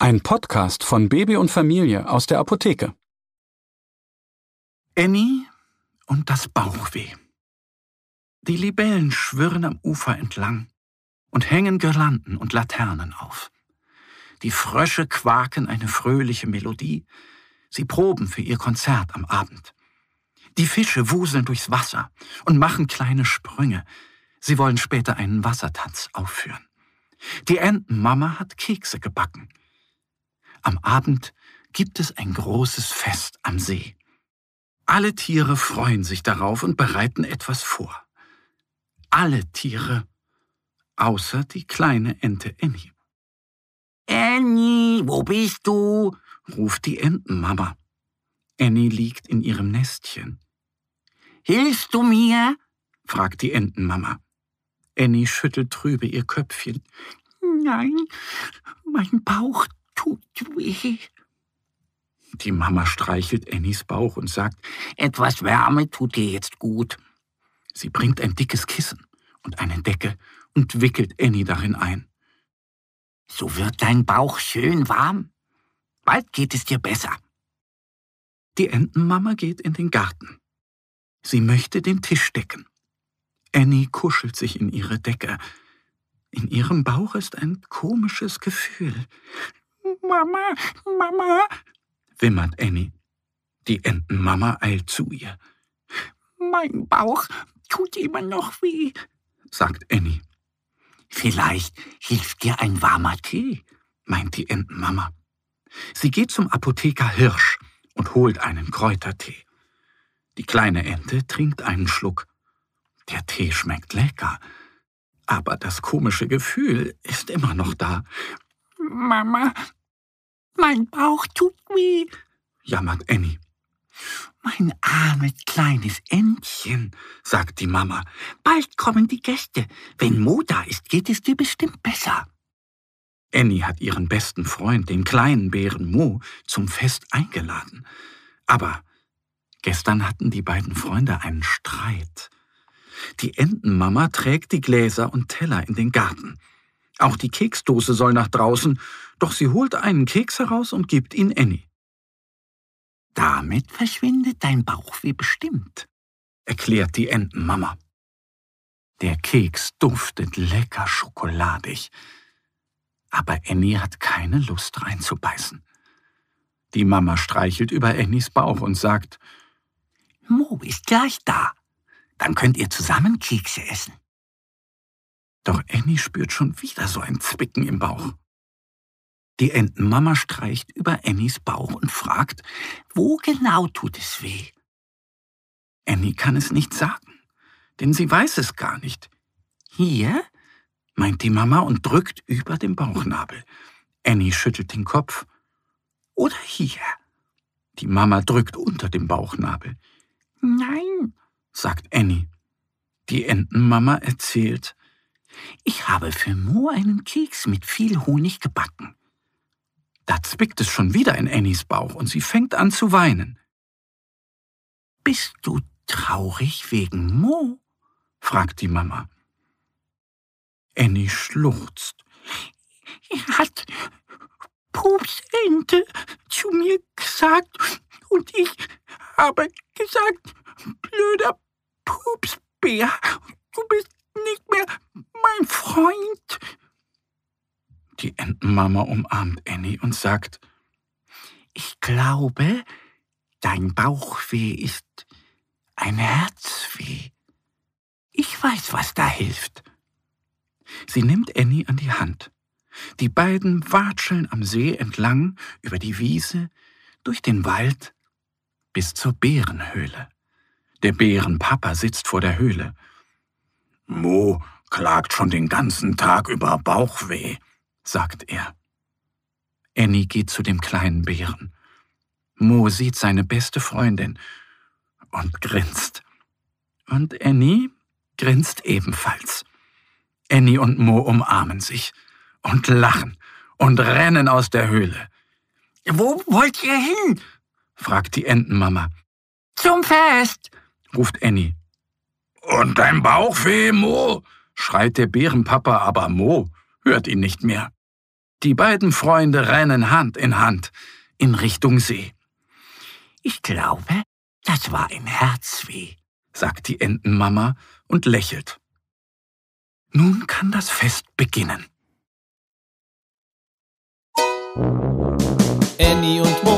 Ein Podcast von Baby und Familie aus der Apotheke. Annie und das Bauchweh. Die Libellen schwirren am Ufer entlang und hängen Girlanden und Laternen auf. Die Frösche quaken eine fröhliche Melodie. Sie proben für ihr Konzert am Abend. Die Fische wuseln durchs Wasser und machen kleine Sprünge. Sie wollen später einen Wassertanz aufführen. Die Entenmama hat Kekse gebacken. Am Abend gibt es ein großes Fest am See. Alle Tiere freuen sich darauf und bereiten etwas vor. Alle Tiere, außer die kleine Ente Annie. Annie, wo bist du? ruft die Entenmama. Annie liegt in ihrem Nestchen. Hilfst du mir? fragt die Entenmama. Annie schüttelt trübe ihr Köpfchen. Nein, mein Bauch tut weh. Die Mama streichelt Annies Bauch und sagt, Etwas Wärme tut dir jetzt gut. sie bringt ein dickes Kissen und eine Decke und wickelt Annie darin ein. So wird dein Bauch schön warm. Bald geht es dir besser. Die Entenmama geht in den Garten. Sie möchte den Tisch decken. Annie kuschelt sich in ihre Decke. In ihrem Bauch ist ein komisches Gefühl. Mama, Mama, wimmert Annie. Die Entenmama eilt zu ihr, mein Bauch tut immer noch weh. sagt Annie, Vielleicht hilft dir ein warmer Tee. meint die Entenmama. Sie geht zum Apotheker Hirsch und holt einen Kräutertee. Die kleine Ente trinkt einen Schluck. Der Tee schmeckt lecker, aber das komische Gefühl ist immer noch da, Mama, mein Bauch tut weh. jammert Annie. Mein armes kleines Entchen. sagt die Mama. Bald kommen die Gäste. Wenn Mo da ist, geht es dir bestimmt besser. Annie hat ihren besten Freund, den kleinen Bären Mo, zum Fest eingeladen. Aber gestern hatten die beiden Freunde einen Streit. Die Entenmama trägt die Gläser und Teller in den Garten. Auch die Keksdose soll nach draußen, doch sie holt einen Keks heraus und gibt ihn Annie. Damit verschwindet dein Bauchweh bestimmt. erklärt die Entenmama. Der Keks duftet lecker schokoladig. Aber Annie hat keine Lust reinzubeißen. Die Mama streichelt über Annies Bauch und sagt, Mo ist gleich da. Dann könnt ihr zusammen Kekse essen. Doch Annie spürt schon wieder so ein Zwicken im Bauch. Die Entenmama streicht über Annies Bauch und fragt, Wo genau tut es weh? Annie kann es nicht sagen, denn sie weiß es gar nicht. Hier? meint die Mama und drückt über dem Bauchnabel. Annie schüttelt den Kopf. Oder hier? Die Mama drückt unter dem Bauchnabel. Nein, sagt Annie. Die Entenmama erzählt, ich habe für Mo einen Keks mit viel Honig gebacken. da zwickt es schon wieder in Annies Bauch und sie fängt an zu weinen. Bist du traurig wegen Mo? fragt die Mama. Annie schluchzt. Er hat Pupsente zu mir gesagt und ich habe gesagt, blöder Pupsbär, du bist nicht mehr mein Freund. Die Entenmama umarmt Annie und sagt, Ich glaube, dein Bauchweh ist ein Herzweh. Ich weiß, was da hilft. sie nimmt Annie an die Hand. Die beiden watscheln am See entlang, über die Wiese, durch den Wald bis zur Bärenhöhle. Der Bärenpapa sitzt vor der Höhle. Mo klagt schon den ganzen Tag über Bauchweh, sagt er. Annie geht zu dem kleinen Bären. Mo sieht seine beste Freundin und grinst. Und Annie grinst ebenfalls. Annie und Mo umarmen sich und lachen und rennen aus der Höhle. Wo wollt ihr hin? fragt die Entenmama. Zum Fest, ruft Annie. Und dein Bauchweh, Mo? schreit der Bärenpapa, aber Mo hört ihn nicht mehr. Die beiden Freunde rennen Hand in Hand in Richtung See. Ich glaube, das war ein Herzweh, sagt die Entenmama und lächelt. Nun kann das Fest beginnen. Annie und Mo,